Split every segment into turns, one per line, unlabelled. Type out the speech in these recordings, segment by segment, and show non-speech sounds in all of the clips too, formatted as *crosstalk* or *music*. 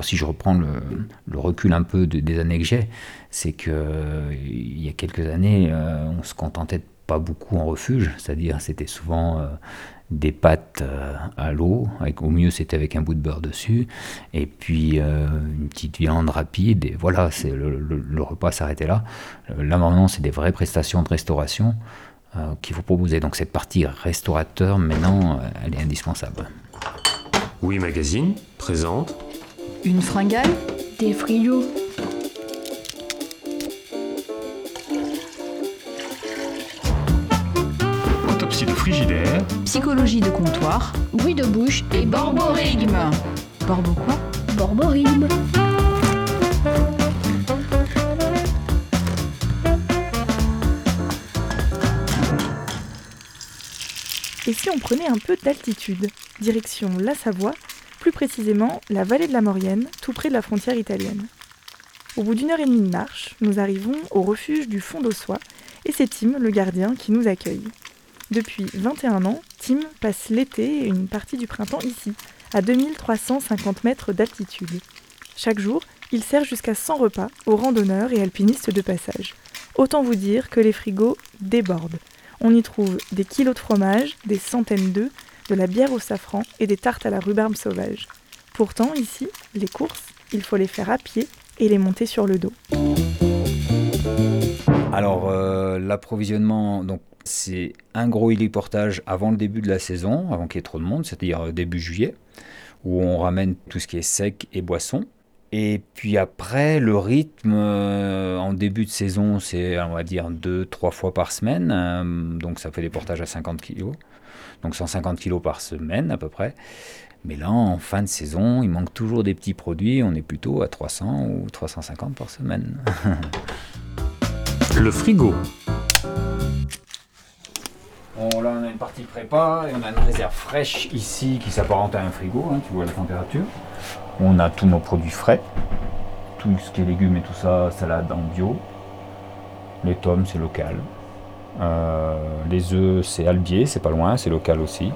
alors si je reprends le, recul un peu de- des années que j'ai, c'est que il y a quelques années, euh, on se contentait pas beaucoup en refuge, c'est-à-dire c'était souvent euh, des pâtes euh, à l'eau, au mieux c'était avec un bout de beurre dessus, et puis une petite viande rapide, et voilà, le, le- repas s'arrêtait là. Là maintenant, c'est des vraies prestations de restauration qu'il faut proposer. Donc cette partie restaurateur, maintenant, elle est indispensable.
Oui Magazine présente
Une fringale
Des frigos.
Autopsie de frigidaire,
Psychologie de comptoir.
Bruit de bouche et
Borborigme Borbo quoi?
Borborigme.
Et si on prenait un peu d'altitude? Direction la Savoie, plus précisément la vallée de la Maurienne, tout près de la frontière italienne. Au bout d'une heure et demie de marche, nous arrivons au refuge du Fond d'Ossois, et c'est Tim, le gardien, qui nous accueille. Depuis 21 ans, Tim passe l'été et une partie du printemps ici, à 2350 mètres d'altitude. Chaque jour, il sert jusqu'à 100 repas aux randonneurs et alpinistes de passage. Autant vous dire que les frigos débordent. On y trouve des kilos de fromage, des centaines d'œufs, de la bière au safran et des tartes à la rhubarbe sauvage. Pourtant, ici, les courses, il faut les faire à pied et les monter sur le dos.
Alors, euh, l'approvisionnement, donc c'est un gros héliportage avant le début de la saison, avant qu'il y ait trop de monde, c'est-à-dire euh, début juillet, où on ramène tout ce qui est sec et boisson. Et puis après, le rythme euh, en début de saison, c'est on va dire deux, trois fois par semaine. euh, donc ça fait des portages à 50 kilos. Donc 150 kilos par semaine à peu près. Mais là, en fin de saison, il manque toujours des petits produits. On est plutôt à 300 ou 350 par semaine. *laughs*
le frigo,
On, là, on a une partie prépa et on a une réserve fraîche ici qui s'apparente à un frigo, hein, tu vois la température. On a tous nos produits frais, tout ce qui est légumes et tout ça, salade en bio. Les tomes, c'est local. Euh, les œufs, c'est Albier, c'est pas loin, c'est local aussi.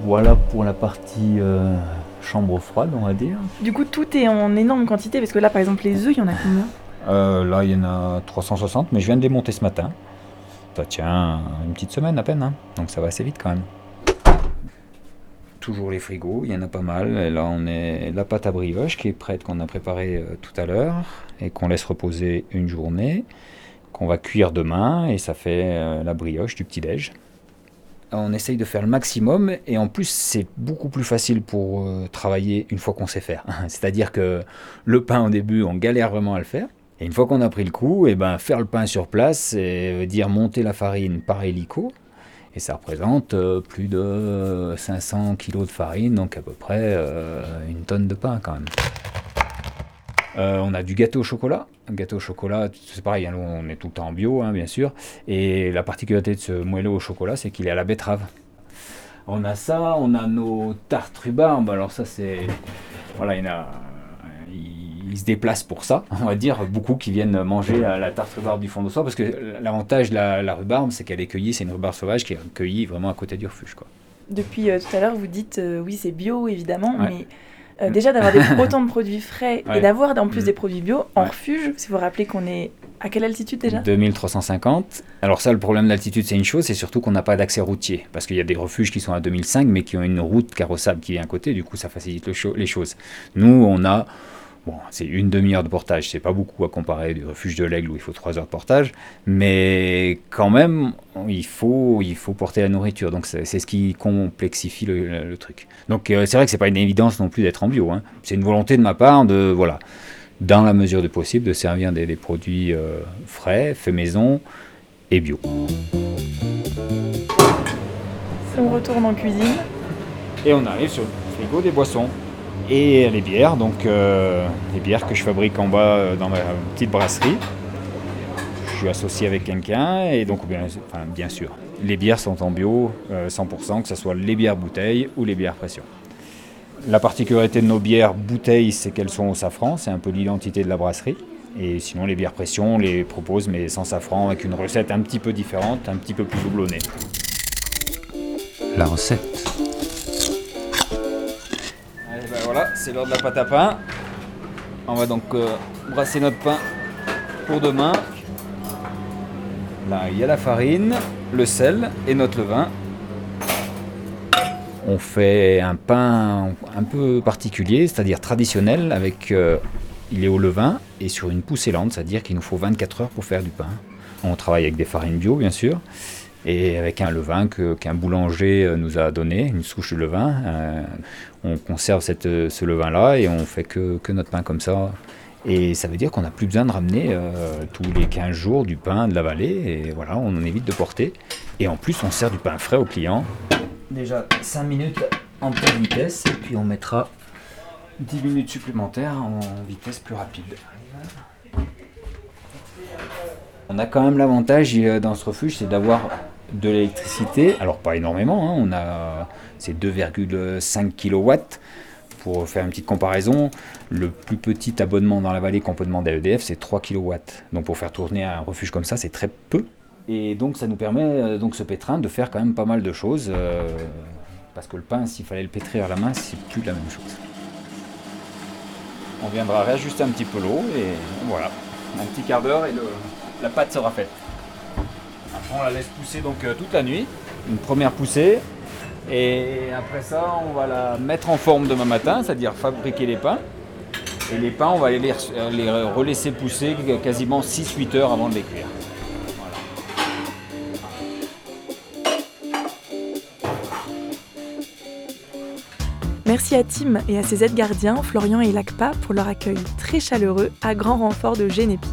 Voilà pour la partie euh, chambre froide, on va dire.
Du coup, tout est en énorme quantité, parce que là, par exemple, les œufs, il y en a combien?
Euh, là, il y en a 360, mais je viens de les monter ce matin. Ça tient une petite semaine à peine, hein. donc ça va assez vite quand même. Toujours les frigos, il y en a pas mal. Et là, on est la pâte à brioche qui est prête, qu'on a préparée euh, tout à l'heure et qu'on laisse reposer une journée, qu'on va cuire demain et ça fait euh, la brioche du petit-déj. On essaye de faire le maximum et en plus c'est beaucoup plus facile pour euh, travailler une fois qu'on sait faire. *laughs* C'est-à-dire que le pain au début on galère vraiment à le faire. Et une fois qu'on a pris le coup, et ben faire le pain sur place, et dire monter la farine par hélico. Et ça représente euh, plus de 500 kilos de farine, donc à peu près euh, une tonne de pain quand même. Euh, on a du gâteau au chocolat. Un gâteau au chocolat, c'est pareil, hein, on est tout le temps en bio, hein, bien sûr. Et la particularité de ce moelleux au chocolat, c'est qu'il est à la betterave. On a ça, on a nos tartes rhubarbe. Alors ça, c'est... Voilà, il y en a... Ils se déplacent pour ça, on va dire, beaucoup qui viennent manger la, tarte rhubarbe du fond de soir, parce que l'avantage de la, la rhubarbe, c'est qu'elle est cueillie, c'est une rhubarbe sauvage qui est cueillie vraiment à côté du refuge. Quoi.
Depuis euh, tout à l'heure, vous dites euh, oui, c'est bio évidemment,
Ouais.
mais euh, déjà d'avoir *laughs* autant de produits frais et d'avoir en plus
Mm.
des produits bio en
Ouais.
refuge, si vous vous rappelez qu'on est à quelle altitude déjà?
2350. Alors ça, le problème de l'altitude, c'est une chose, c'est surtout qu'on n'a pas d'accès routier, parce qu'il y a des refuges qui sont à 2005, mais qui ont une route carrossable qui est à côté, du coup ça facilite le cho- les choses. Nous, on a, bon, c'est une demi-heure de portage, c'est pas beaucoup à comparer du refuge de l'Aigle où il faut trois heures de portage, mais quand même, il faut, il faut porter la nourriture, donc c'est ce qui complexifie le, le- le truc. Donc euh, c'est vrai que c'est pas une évidence non plus d'être en bio, hein. c'est une volonté de ma part de, voilà, dans la mesure du possible, de servir des, des produits euh, frais, faits maison et bio.
On retourne en cuisine.
Et on arrive sur le frigo des boissons. Et les bières, donc euh, les bières que je fabrique en bas euh, dans ma petite brasserie. Je suis associé avec quelqu'un et donc bien, sûr, les bières sont en bio euh, 100%, que ce soit les bières bouteilles ou les bières pression. La particularité de nos bières bouteilles, c'est qu'elles sont au safran, c'est un peu l'identité de la brasserie. Et sinon, les bières pression, on les propose, mais sans safran, avec une recette un petit peu différente, un petit peu plus doublonnée.
la recette.
C'est l'heure de la pâte à pain. On va donc euh, brasser notre pain pour demain. Là, il y a la farine, le sel et notre levain. On fait un pain un peu particulier, c'est-à-dire traditionnel, avec euh, il est au levain et sur une poussée lente, c'est-à-dire qu'il nous faut 24 heures pour faire du pain. On travaille avec des farines bio, bien sûr, et avec un levain qu'un boulanger euh, nous a donné, une souche de levain. Euh, on conserve euh, ce levain-là et on fait que, que notre pain comme ça. Et ça veut dire qu'on n'a plus besoin de ramener tous les 15 jours du pain de la vallée. Et voilà, on en évite de porter. Et en plus, on sert du pain frais aux clients. Déjà 5 minutes en pleine vitesse et puis on mettra 10 minutes supplémentaires en vitesse plus rapide. On a quand même l'avantage dans ce refuge, c'est d'avoir de l'électricité. Alors pas énormément, hein, on a c'est 2,5 kW. Pour faire une petite comparaison, le plus petit abonnement dans la vallée qu'on peut demander à EDF, c'est 3 kW. Donc pour faire tourner un refuge comme ça, c'est très peu. Et donc ça nous permet, euh, donc ce pétrin, de faire quand même pas mal de choses. euh, parce que le pain, s'il fallait le pétrir à la main, c'est plus la même chose. On viendra réajuster un petit peu l'eau et voilà. Un petit quart d'heure et la pâte sera faite. On la laisse pousser donc euh, toute la nuit. Une première poussée. Et après ça, on va la mettre en forme demain matin, c'est-à-dire fabriquer les pains. Et les pains, on va les, les relaisser pousser quasiment 6-8 heures avant de les cuire.
Merci à Tim et à ses aides gardiens, Florian et Lacpa, pour leur accueil très chaleureux à grand renfort de Génépi.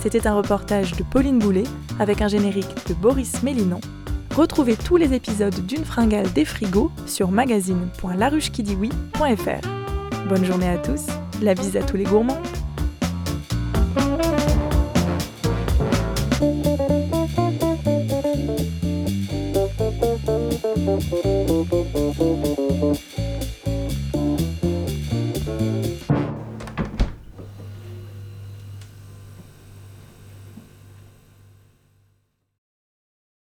C'était un reportage de Pauline Boulet avec un générique de Boris Mélinon. Retrouvez tous les épisodes d'une fringale des frigos sur magazine.laruchekidiwi.fr. Bonne journée à tous, la bise à tous les gourmands.